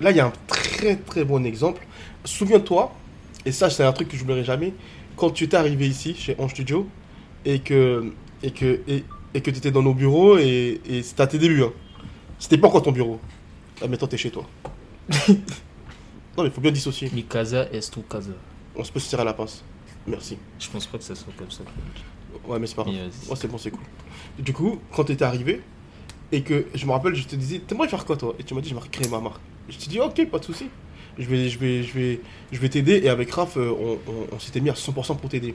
là, il y a un très très bon exemple. Souviens-toi, et ça, c'est un truc que je n'oublierai jamais, quand tu étais arrivé ici, chez On Studio, et que et que et, et que tu étais dans nos bureaux, et, et c'était à tes débuts. Hein. C'était pas encore ton bureau. Là, maintenant, t'es chez toi. non, mais il faut bien dissocier. Mi casa est tu casa. On se peut se tirer à la pince. Merci. Je pense pas que ça soit comme ça. Ouais, mais c'est pas grave. Ouais, c'est bon, c'est cool. Du coup, quand t'étais arrivé, et que je me rappelle, je te disais, t'aimerais faire quoi toi? Et tu m'as dit, j'aimerais créer ma marque. Je te dis, ok, pas de souci. Je vais, je vais, je vais, je vais t'aider. Et avec Raph, euh, on, on- on s'était mis à 100% pour t'aider.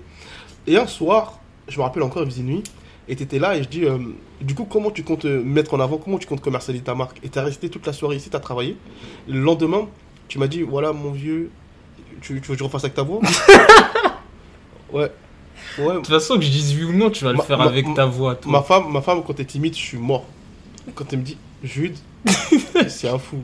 Et un soir, je me rappelle encore, il faisait nuit, et t'étais là, et je dis, euh, du coup, comment tu comptes euh, mettre en avant, comment tu comptes commercialiser ta marque? Et t'as resté toute la soirée ici, t'as travaillé. Le lendemain, tu m'as dit, voilà, mon vieux, tu, tu veux que je refasse avec ta voix? Ouais. Ouais, De toute façon, que je dise oui ou non, tu vas le faire ma- avec ma- ta voix. toi. Ma femme, ma femme, quand t'es timide, je suis mort. Quand elle me dit, Jude, c'est un fou.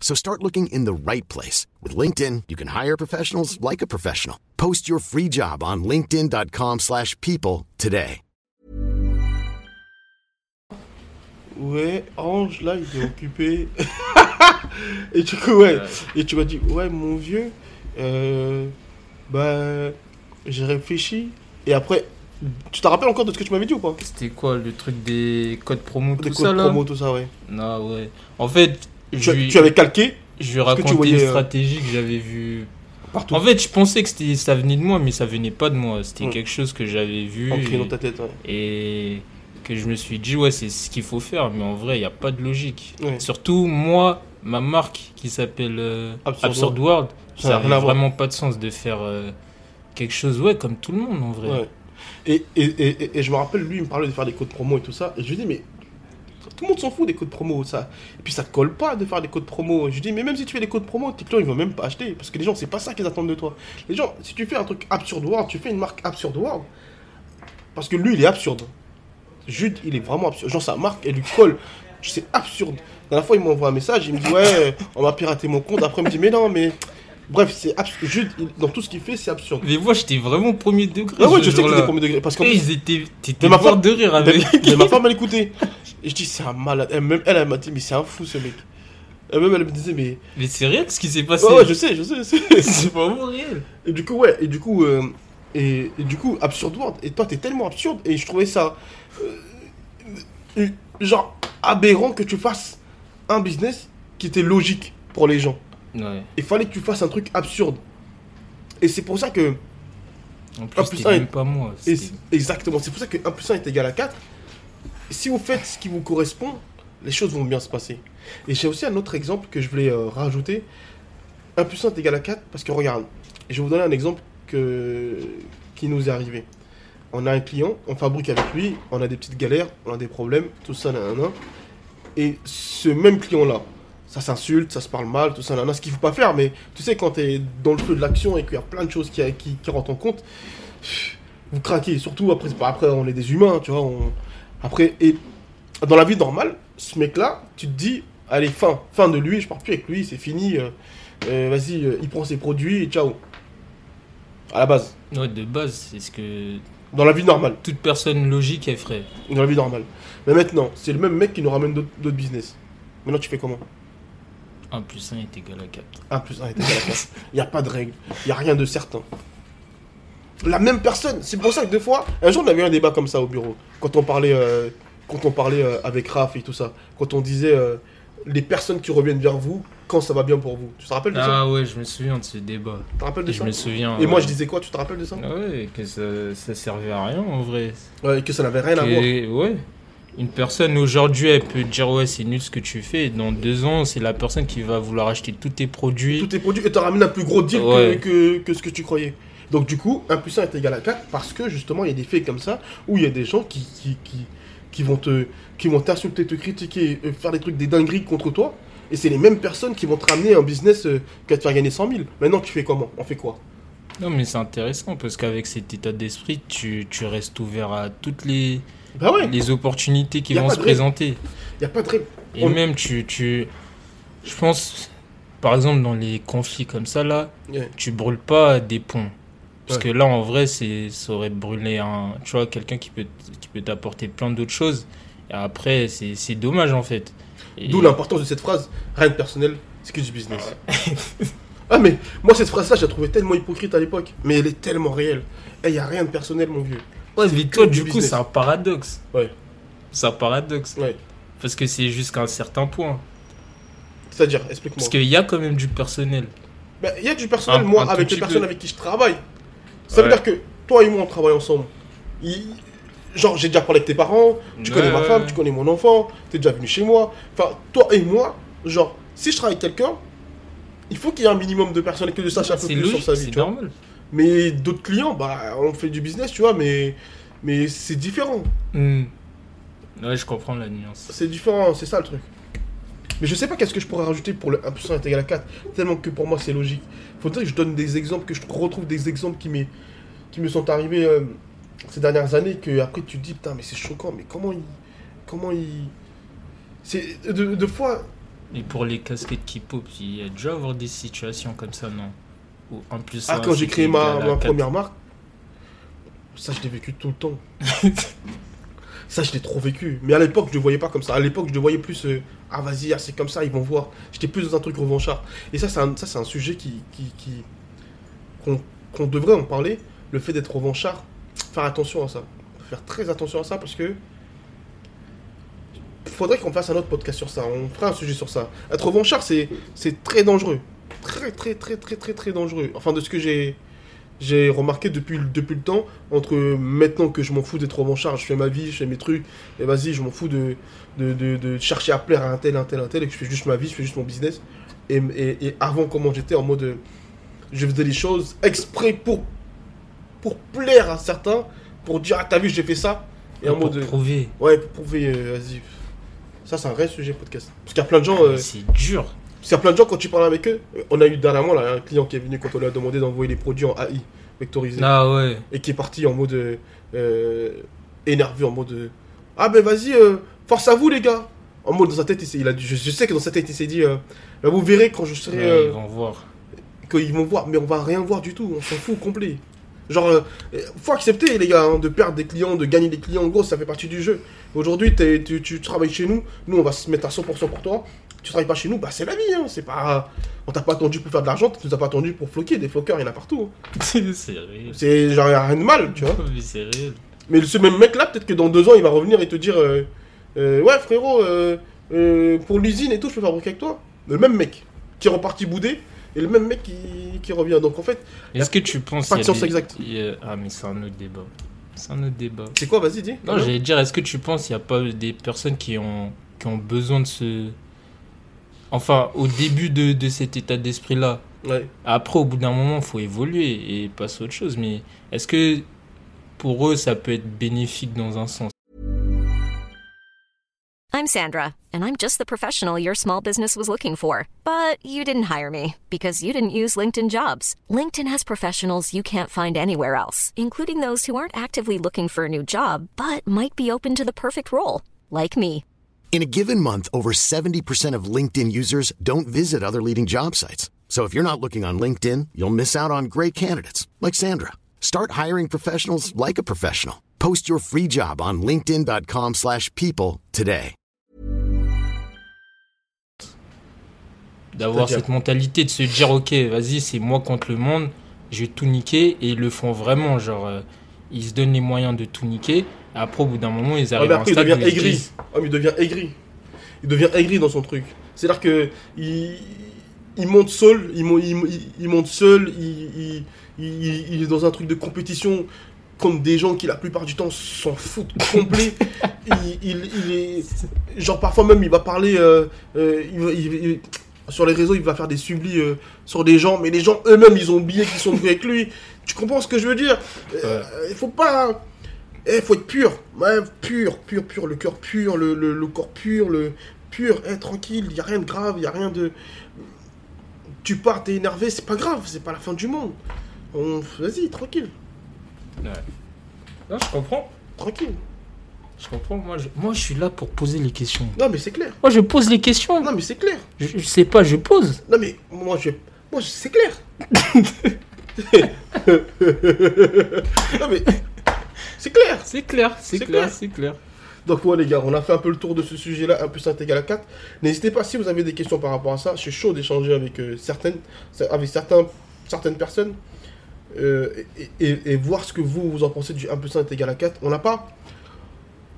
So start looking in the right place. With LinkedIn, you can hire professionals like a professional. Post your free job on linkedin.com/people slash people today. Ouais, Ange, là, il est occupé. et du coup, ouais. Et tu m'as dit, ouais, mon vieux, euh, bah, j'ai réfléchi. Et après, tu te rappelles encore de ce que tu m'avais dit ou pas? C'était quoi le truc des codes promo, Des tout codes ça là? promo, tout ça, ouais. Non, ouais. En fait, Tu, je lui, tu avais calqué je lui ai raconté voyais, une euh, stratégie que j'avais vue. partout. En fait, je pensais que ça venait de moi, mais ça venait pas de moi. C'était Mm. quelque chose que j'avais vu ancré et, dans ta tête, ouais. et que je me suis dit, ouais, c'est ce qu'il faut faire. Mais en vrai, il n'y a pas de logique. Ouais. Surtout, moi, ma marque qui s'appelle euh, Absurd Absurd, World, Ça n'a vraiment pas de sens de faire euh, quelque chose, ouais, comme tout le monde en vrai. Ouais. Et, et, et- et je me rappelle, lui, il me parlait de faire des codes promo et tout ça. Et je lui dis, mais tout le monde s'en fout des codes promo, ça. Et puis ça colle pas de faire des codes promo. Je dis, mais même si tu fais des codes promo, tes clients, ils vont même pas acheter. Parce que les gens, c'est pas ça qu'ils attendent de toi. Les gens, si tu fais un truc absurde world, tu fais une marque absurde world. Parce que lui, il est absurde. Jude, il est vraiment absurde. Genre, sa marque, elle lui colle. C'est absurde. La dernière fois, il m'envoie un message, il me dit, ouais, on m'a piraté mon compte. Après, il me dit, mais non, mais. Bref, c'est absurde. Jude, il- dans tout ce qu'il fait, c'est absurde. Mais moi, j'étais vraiment premier degré. Ah ouais, je sais que t'es premier degré. Parce ils étaient, t'étais mort de rire avec. mais ma femme, elle écoutait. Et je dis, c'est un malade. Elle, même elle, elle m'a dit, mais c'est un fou ce mec. Et même elle me disait, mais. Mais c'est réel ce qui s'est passé. Ouais, ouais, je sais, je sais. C'est vraiment réel. Et du coup, ouais, et du coup, euh, et, et du coup, Absurd World, et toi, t'es tellement absurde, et je trouvais ça. euh, genre, aberrant que tu fasses un business qui était logique pour les gens. Ouais. Il fallait que tu fasses un truc absurde. Et c'est pour ça que. En plus, Ah, c'était putain, même et- pas moi. et c'était- c'est- exactement, c'est pour ça que 1 plus 1 est égal à 4. Si vous faites ce qui vous correspond, les choses vont bien se passer. Et j'ai aussi un autre exemple que je voulais euh, rajouter. 1 plus 1 est égal à 4 parce que regarde, je vais vous donner un exemple qui nous est arrivé. On a un client, on fabrique avec lui, on a des petites galères, on a des problèmes, tout ça, nanana. Et ce même client-là, ça s'insulte, ça se parle mal, tout ça, nanana, ce qu'il faut pas faire, mais tu sais, quand tu es dans le feu de l'action et qu'il y a plein de choses qui, qui, rentrent en compte, vous craquez. Surtout après, après on est des humains, tu vois. Après, et dans la vie normale, ce mec-là, tu te dis, allez, fin, fin de lui, je pars plus avec lui, c'est fini. euh, euh, Vas-y, euh, il prend ses produits et ciao. À la base, Ouais, de base, c'est ce que dans la vie normale, toute personne logique elle ferait. dans la vie normale. Mais maintenant, c'est le même mec qui nous ramène d'autres d'autres business. Maintenant, tu fais comment? 1 plus 1 est égal à 4. 1 plus 1 est égal à 4. Il n'y a pas de règle, il n'y a rien de certain. La même personne, c'est pour ça que des fois, un jour on avait eu un débat comme ça au bureau, quand on parlait, euh, quand on parlait euh, avec Raph et tout ça, quand on disait euh, les personnes qui reviennent vers vous quand ça va bien pour vous. Tu te rappelles de ça? Ah ouais, je me souviens de ce débat. Tu te rappelles de Je ça? me souviens. Et moi je disais quoi? Tu te rappelles de ça? Ah Ouais, que ça, ça servait à rien en vrai. Ouais, Que ça n'avait rien à voir. Ouais. Une personne aujourd'hui, elle peut dire ouais, c'est nul ce que tu fais. Et dans deux ans, c'est la personne qui va vouloir acheter tous tes produits. Tous tes produits et te ramène un plus gros deal que, que ce que tu croyais. Donc du coup, 1 plus 1 est égal à 4 parce que justement il y a des faits comme ça où il y a des gens qui, qui, qui, qui vont te qui vont t'insulter, te critiquer, euh, faire des trucs, des dingueries contre toi. Et c'est les mêmes personnes qui vont te ramener un business euh, qui va te faire gagner 100 000. Maintenant, tu fais comment? On fait quoi? Non, mais c'est intéressant parce qu'avec cet état d'esprit, tu, tu restes ouvert à toutes les, Bah ouais, les opportunités qui vont se présenter. il n'y a pas de règle. Et On- même, tu, tu. Je pense, par exemple, dans les conflits comme ça, là, Ouais. tu brûles pas des ponts. Parce Ouais. que là, en vrai, c'est, ça aurait brûlé un. Tu vois, quelqu'un qui peut, qui peut t'apporter plein d'autres choses. Et après, c'est, c'est dommage, en fait. Et- D'où l'importance de cette phrase rien de personnel, c'est que du business. ah, mais moi, cette phrase-là, je la trouvais tellement hypocrite à l'époque. Mais elle est tellement réelle. Il n'y a rien de personnel, mon vieux. Ouais, mais toi, du du coup, c'est un paradoxe. Ouais. C'est un paradoxe. Ouais. Parce que c'est jusqu'à un certain point. C'est-à-dire, explique-moi. Parce qu'il y a quand même du personnel. Bah, Il y a du personnel, Un- moi, un avec les personnes peu. avec qui je travaille. Ça veut dire que toi et moi, on travaille ensemble. Il- Genre, j'ai déjà parlé avec tes parents, tu connais ma femme, tu connais mon enfant, t'es déjà venu chez moi. Enfin, toi et moi, genre, si je travaille avec quelqu'un, il faut qu'il y ait un minimum de personnes et que je sache un peu plus logique, sur sa vie, c'est tu vois. normal. Mais d'autres clients, bah, on fait du business, tu vois, mais, mais c'est différent. Hmm. Ouais, je comprends la nuance. C'est différent, c'est ça le truc. Mais je sais pas qu'est-ce que je pourrais rajouter pour le 1 plus 1 est égal à 4, tellement que pour moi c'est logique. Faudrait que je donne des exemples, que je retrouve des exemples qui, m'est- qui me sont arrivés euh, ces dernières années, que après tu te dis, putain, mais c'est choquant, mais comment il. Comment il. C'est. De, de fois. Et pour les casquettes qui pop, il y a déjà avoir des situations comme ça, non? Ou en plus, Ah, quand j'ai créé ma, ma première marque, ça je l'ai vécu tout le temps. ça je l'ai trop vécu. Mais à l'époque, je le voyais pas comme ça. À l'époque, je le voyais plus. euh, ah, vas-y, ah, c'est comme ça, ils vont voir. J'étais plus dans un truc revanchard. Et ça, c'est un, ça, c'est un sujet qui. qui, qui- qu'on, devrait en parler. Le fait d'être revanchard. Faire attention à ça. Faire très attention à ça parce que. Faudrait qu'on fasse un autre podcast sur ça. On fera un sujet sur ça. Être revanchard, c'est, c'est très dangereux. Très, très, très, très, très, très dangereux. Enfin, de ce que j'ai j'ai remarqué depuis, le- depuis le temps, entre maintenant que je m'en fous d'être revanchard, je fais ma vie, je fais mes trucs, et vas-y, je m'en fous de, de, de, de chercher à plaire à un tel, un tel, un tel, et que je fais juste ma vie, je fais juste mon business. Et, et, et avant, comment j'étais en mode. Je faisais les choses exprès pour, pour plaire à certains, pour dire, ah, t'as vu, j'ai fait ça. Et en Pour mode. prouver. Ouais, pour prouver, euh, vas-y. Ça, c'est un vrai sujet podcast. Parce qu'il y a plein de gens. euh, C'est dur. Qu'il y a plein de gens, quand tu parles avec eux, euh, on a eu dernièrement là, un client qui est venu quand on lui a demandé d'envoyer les produits en AI vectorisé Ah ouais. et qui est parti en mode euh, euh, énervé, en mode Ah ben vas-y, euh, force à vous les gars En mode dans sa tête, il, s'est- il a, dit- je, je sais que dans sa tête, il s'est dit euh, Vous verrez quand je serai. Ouais, Ils vont voir. qu'ils vont voir, mais on va rien voir du tout, on s'en fout complet. Genre, faut accepter les gars, hein, de perdre des clients, de gagner des clients, en gros, ça fait partie du jeu. Aujourd'hui, tu, tu travailles chez nous, nous on va se mettre à 100% pour toi. Tu travailles pas chez nous, bah c'est la vie, hein, c'est pas... On t'a pas attendu pour faire de l'argent, tu nous as pas attendu pour floquer, des floqueurs, il y en a partout. hein. c'est réel. C'est genre, y a rien de mal, tu vois. Mais c'est réel. Mais ce même mec là, peut-être que dans deux ans, il va revenir et te dire euh, euh, Ouais, frérot, euh, euh, pour l'usine et tout, je peux fabriquer avec toi. Le même mec qui est reparti bouder et le même mec qui, qui revient. Donc en fait, Est-ce que tu penses Pas de science des- exacte. a- Ah, mais c'est un autre débat. C'est un autre débat. c'est quoi, vas-y, dis. Non, j'allais dire, est-ce que tu penses qu'il n'y a pas des personnes qui ont, qui ont besoin de ce. Enfin, au début de, de cet état d'esprit-là. Ouais. Après, au bout d'un moment, il faut évoluer et passer à autre chose. Mais est-ce que pour eux, ça peut être bénéfique dans un sens? I'm Sandra, and I'm just the professional your small business was looking for. But you didn't hire me because you didn't use LinkedIn jobs. LinkedIn has professionals you can't find anywhere else, including those who aren't actively looking for a new job but might be open to the perfect role, like me. In a given month, over 70% of LinkedIn users don't visit other leading job sites. So if you're not looking on LinkedIn, you'll miss out on great candidates like Sandra. Start hiring professionals like a professional. Post your free job on linkedin.com/people slash people today. D'avoir cette mentalité de se dire, ok, vas-y, c'est moi contre le monde, je vais tout niquer. Et ils le font vraiment. Genre, euh, ils se donnent les moyens de tout niquer. Après, au bout d'un moment, ils Ouais, arrivent à un il devient aigri. disent, il devient aigri. Il devient aigri dans son truc. C'est-à-dire que il, il monte seul, il, mon- il, il- il monte seul, il, il, est dans un truc de compétition contre des gens qui la plupart du temps s'en foutent complet. il, est genre parfois même il va parler euh, euh, il- sur les réseaux il va faire des sublis euh, sur des gens mais les gens eux-mêmes ils ont oublié qu'ils sont venus avec lui. Tu comprends ce que je veux dire? Euh, Il faut pas il faut être pur, ouais, pur, pur, pur, le cœur pur, le, le, le corps pur, le pur, eh, tranquille, il n'y a rien de grave, il n'y a rien de. Tu pars, t'es énervé, c'est pas grave, c'est pas la fin du monde. On... Vas-y, tranquille, Ouais. Non, je comprends. tranquille. Je comprends? Moi je, moi, je suis là pour poser les questions. Non, mais c'est clair. Moi, je pose les questions. Non, mais c'est clair. Je, je sais pas, je pose. Non, mais moi, je. Moi, je- c'est clair. non, mais. C'est clair. C'est clair, c'est clair, clair. c'est clair. Donc ouais les gars, on a fait un peu le tour de ce sujet-là, 1 plus 1 égale à 4. N'hésitez pas si vous avez des questions par rapport à ça, je suis chaud d'échanger avec euh, certaines, avec certains, certaines personnes euh, et, et- et voir ce que vous, vous en pensez du 1 plus 1 est égal à 4. On n'a pas...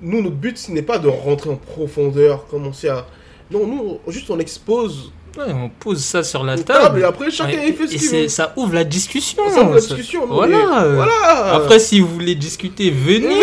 Nous, notre but, ce n'est pas de rentrer en profondeur, commencer à... Non, nous, juste on expose Ouais, on pose ça sur la table. table et après chacun Ouais, fait ce et qu'il veut. ça ouvre la discussion. Ça ouvre la discussion. Voilà. Après, si vous voulez discuter, venez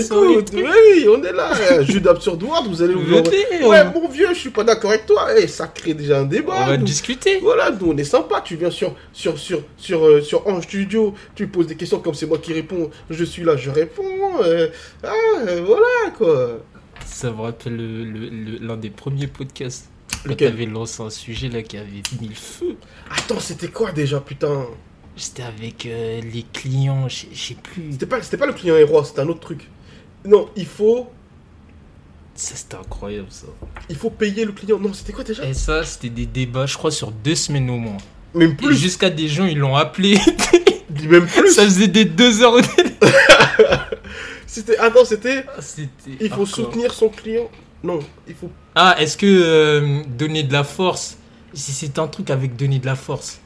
écoute, trucs. oui, on est là. euh, Jus d'absurde World, vous allez vous Venez, Ouais, on- mon vieux, je suis pas d'accord avec toi. Eh, ça crée déjà un on débat. va nous. discuter. Voilà, nous on est sympa. Tu viens sur sur sur sur euh, sur Ange Studio, tu poses des questions comme c'est moi qui réponds. Je suis là, je réponds. euh, ah, euh, voilà quoi. Ça me rappelle le- le- le- l'un des premiers podcasts. Lequel t'avais lancé un sujet là qui avait mis le feu. Attends, c'était quoi déjà, putain C'était avec euh, les clients, je sais- je sais plus. C'était pas c'était pas le client héros, c'était un autre truc. Non, il faut Ça, c'était incroyable ça. il faut payer le client. Non, c'était quoi déjà Et ça, c'était des débats, je crois, sur deux semaines au moins. Même plus. jusqu'à des gens, ils l'ont appelé. Même plus. ça faisait des deux heures. C'était attends, c'était Ah, C'était il faut soutenir son client. Non, il faut Ah, est-ce que euh, donner de la force c'était un truc avec donner de la force.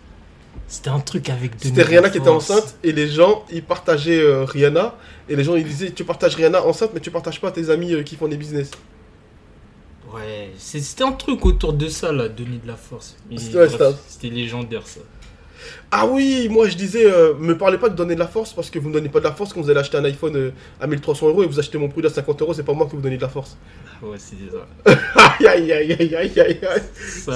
C'était un truc avec donner C'était de Rihanna la qui était enceinte et les gens ils partageaient euh, Rihanna et les gens ils disaient tu partages Rihanna enceinte mais tu partages pas tes amis euh, qui font des business. Ouais, c'est- c'était un truc autour de ça là, donner de la force. Ouais, C'était légendaire ça. Ah oui, moi je disais euh, me parlez pas de donner de la force parce que vous me donnez pas de la force quand vous allez acheter un iPhone euh, à 1300 euros et vous achetez mon produit à 50 euros, c'est pas moi que vous donnez de la force. Ouais, c'était ça. Aïe aïe aïe aïe aïe aïe aïe.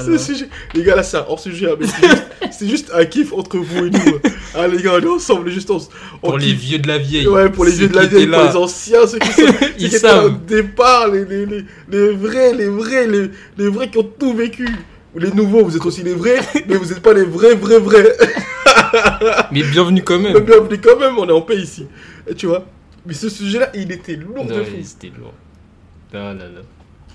Ce sujet- Les gars là c'est un hors sujet, hein, mais c'est juste, c'est juste un kiff entre vous et nous. Ah les gars, on est ensemble juste on, on Pour les vieux de la vieille. Ouais, pour les vieux de la vieille, pour les anciens, ceux qui sont Ils là au savent. départ, les, les, les, les vrais, les vrais, les, les vrais qui ont tout vécu. Les nouveaux, vous êtes aussi les vrais, mais vous n'êtes pas les vrais, vrais, vrais. Mais bienvenue quand même. bienvenue quand même, on est en paix ici. Et tu vois Mais ce sujet-là, il était lourd de Ouais, fou. c'était lourd. Ah là là.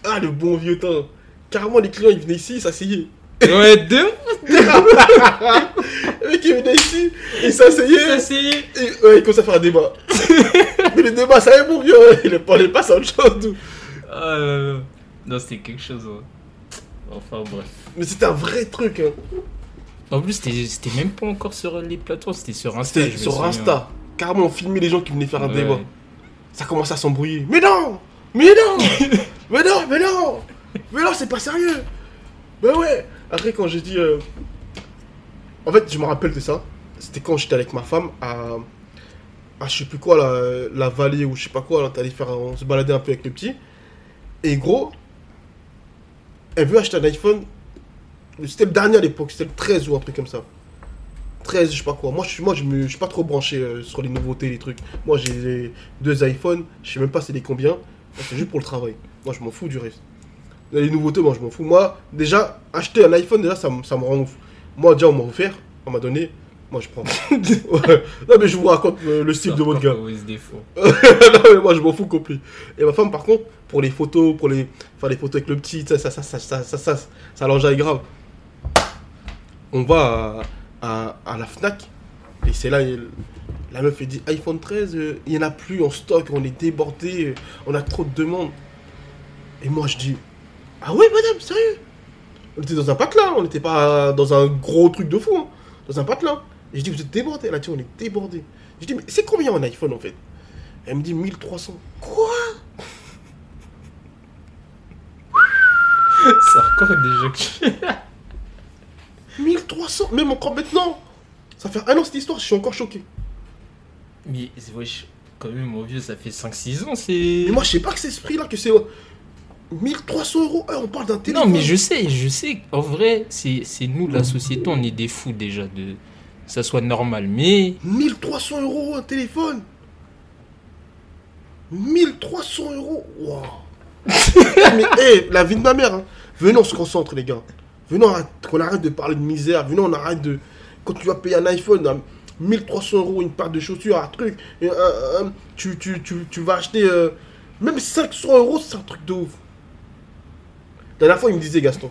Ah, le bon vieux temps. Carrément, les clients, ils venaient ici, ils s'asseyaient. Ouais, deux. Le mec, il venait ici, il s'asseyait, c'est. et ouais, il commençait à faire un débat. mais le débat, ça est, mon vieux, il parlait pas sans autre chose. Ah là là. Non, c'était quelque chose. ouais. Enfin bref. Mais c'était un vrai truc, hein. En plus, c'était même pas encore sur les plateformes, c'était sur Insta. C'était sur souviens. Insta. Carrément, on filmait les gens qui venaient faire un Ouais. débat. Ça commençait à s'embrouiller. Mais non Mais non Mais non Mais non Mais non, c'est pas sérieux Bah ouais Après, quand j'ai dit... euh, En fait, je me rappelle de ça. C'était quand j'étais avec ma femme à... à je sais plus quoi, la, la vallée ou je sais pas quoi. Là, t'allais faire... On se baladait un peu avec le petit. Et gros... Elle veut acheter un iPhone? C'était le dernier à l'époque. C'était le 13 ou un truc comme ça. 13, je sais pas quoi. Moi, je suis, moi, je, me, je suis pas trop branché euh, sur les nouveautés, les trucs. Moi, j'ai les deux iPhones. Je sais même pas c'est les combien. C'est juste pour le travail. Moi, je m'en fous du reste. Les nouveautés, moi, je m'en fous. Moi, déjà, acheter un iPhone, déjà, ça, me- ça me rend ouf. Moi, déjà, on m'a offert. On m'a donné. Moi, je prends. Ouais. Non, mais je vous raconte euh, le style de votre gars. Non, mais moi, je m'en fous complet. Et ma femme, par contre, pour les photos, pour les faire les photos avec le petit, ça, ça, ça, ça, ça, ça, ça, ça l'enjaille grave. On va à, à, la Fnac, et c'est là, la meuf, elle dit iPhone 13, euh, il n'y en a plus en stock, on est débordé, on a trop de demandes. Et moi, je dis, ah ouais, madame, sérieux? On était dans un patelin, on n'était pas dans un gros truc de fou, hein, dans un patelin. Et je dis, vous êtes débordé Elle a dit, on est débordé. Je dis, mais c'est combien un iPhone en fait? Elle me dit 1300. Quoi C'est encore des jeux que je 1300 Même encore maintenant Ça fait un an cette histoire, je suis encore choqué. Mais wesh, quand même, mon vieux, ça fait 5-6 ans, c'est. Mais moi, je sais pas que c'est ce prix-là, que c'est euh, 1300 euros. Eh, on parle d'un téléphone. Non, mais je sais, je sais. En vrai, c'est c'est nous, la société, on est des fous déjà de. que Ça soit normal, mais. 1300 euros un téléphone 1300 euros Waouh mais hé, la vie de ma mère, hein. venez, on se concentre, les gars. Venez, on arrête, qu'on arrête de parler de misère. Venez, on arrête de. Quand tu vas payer un iPhone à 1300 euros, une paire de chaussures, un truc, et un- un- tu, tu, tu, tu vas acheter. euh, même 500 euros, c'est un truc de ouf. La dernière fois, il me disait Gaston.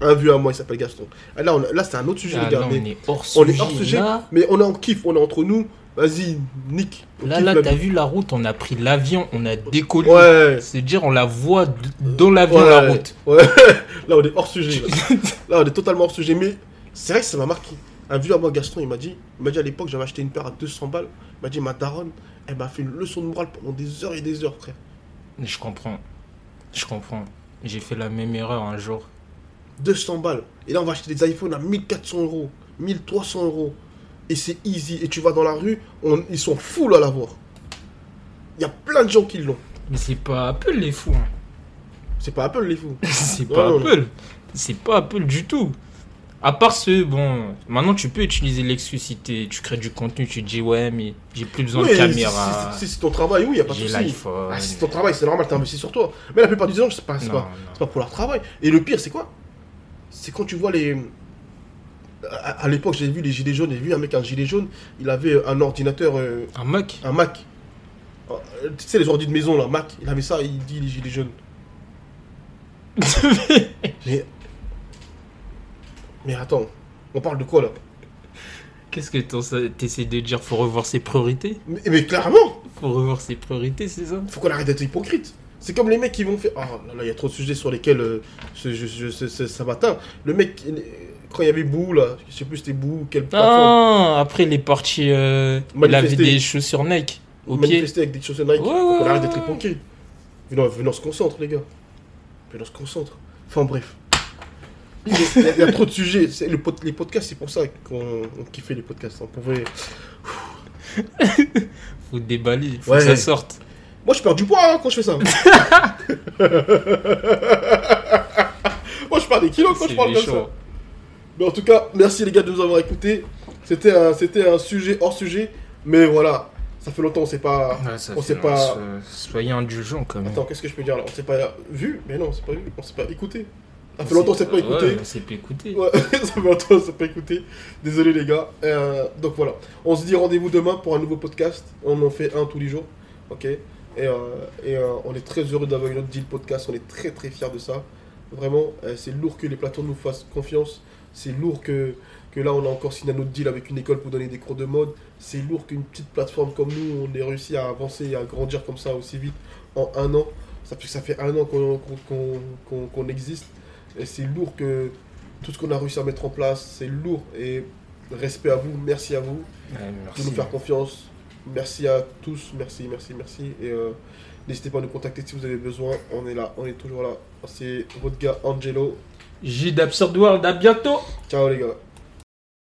Un vieux à moi, il s'appelle Gaston. Ah, Là, on là c'est un autre sujet, Ah, les gars. mais on est hors on sujet. est hors sujet, mais on est en kiff, on est entre nous. Vas-y, nique. Là, là, t'as vu la route, on a pris l'avion, on a décollé. Ouais. C'est dire, on la voit dans l'avion, Ouais, la route. Ouais. Là, on est hors sujet. Là. Là, on est totalement hors sujet. Mais c'est vrai que ça m'a marqué. Un vieux à moi, Gaston, il m'a dit, il m'a dit à l'époque, j'avais acheté une paire à 200 balles. Il m'a dit, ma daronne, elle m'a fait une leçon de morale pendant des heures et des heures, frère. Je comprends. Je comprends. J'ai fait la même erreur un jour. 200 balles. Et là, on va acheter des iPhones à 1400 euros, 1300 euros. Et c'est easy. Et tu vas dans la rue, on- ils sont fous à l'avoir. Il y a plein de gens qui l'ont. Mais c'est pas Apple les fous. hein. C'est pas Apple, les fous. c'est pas non. Apple. C'est pas Apple du tout. À part ce, bon, maintenant tu peux utiliser Lexus si tu crées du contenu, tu te dis ouais, mais j'ai plus besoin Oui, de caméra. si- c'est ton travail, oui, il n'y a pas de souci. Ah, si c'est ton travail, c'est normal, t'as investi sur toi. Mais la plupart du temps, c'est pas, pas, pas pour leur travail. Et le pire, c'est quoi? C'est quand tu vois les. À, à l'époque, j'ai vu les gilets jaunes, j'ai vu un mec un gilet jaune, il avait un ordinateur, euh, Un Mac un Mac. Euh, Tu sais, les ordi de maison, là, Mac, il avait ça, il dit les gilets jaunes. mais. Mais attends, on parle de quoi là? Qu'est-ce que t'essaies de dire Faut revoir ses priorités? Mais, mais clairement Faut revoir ses priorités, c'est ça? Faut qu'on arrête d'être hypocrite. C'est comme les mecs qui vont faire. Ah là là, il y a trop de sujets sur lesquels euh, ce, je- je- ce- ce- ça m'atteint. Le mec, quand il y avait Boo, là, je sais plus c'était Boo plateforme, Ah, après il est parti. euh, il avait des chaussures Nike au pied. avec des chaussures Nike. Ouais, ouais, qu'on arrête d'être hypocrite. Venons, venons, on se concentre, les gars. Venons, on se concentre. Enfin, bref. Il y, a, il y a trop de sujets. Le les podcasts, c'est pour ça qu'on on kiffait les podcasts. On pouvait... Faut déballer, faut Ouais. que ça sorte. Moi, je perds du poids hein, quand je fais ça. Moi, je perds des kilos quand je parle comme méchant. ça. Mais en tout cas, merci les gars de nous avoir écoutés. C'était un, c'était un sujet hors sujet. Mais voilà, ça fait longtemps, on s'est pas. Ouais, on s'est pas. Soyez indulgents quand même. Attends, qu'est-ce que je peux dire là? On s'est pas vu? Mais non, on s'est pas vu. On s'est pas écouté. Ça fait longtemps, on s'est pas écouté. Ouais, on s'est pas écouté. Ouais, ça fait longtemps, on s'est pas écouté. Désolé les gars. Euh, donc voilà, on se dit rendez-vous demain pour un nouveau podcast. On en fait un tous les jours, ok. Et, euh, et euh, on est très heureux d'avoir une autre deal podcast. On est très très fiers de ça. Vraiment, euh, c'est lourd que les plateformes nous fassent confiance. C'est lourd que, que là on a encore signé un autre deal avec une école pour donner des cours de mode. C'est lourd qu'une petite plateforme comme nous, on ait réussi à avancer et à grandir comme ça aussi vite en un an. Ça fait, ça fait un an qu'on existe. Et c'est lourd que tout ce qu'on a réussi à mettre en place, c'est lourd. Et respect à vous, merci à vous Ouais, de nous faire confiance. Merci à tous, merci, merci, merci. Et euh, n'hésitez pas à nous contacter si vous avez besoin. On est là, on est toujours là. C'est votre gars Angelo. J d'Absurd World, à bientôt Ciao les gars.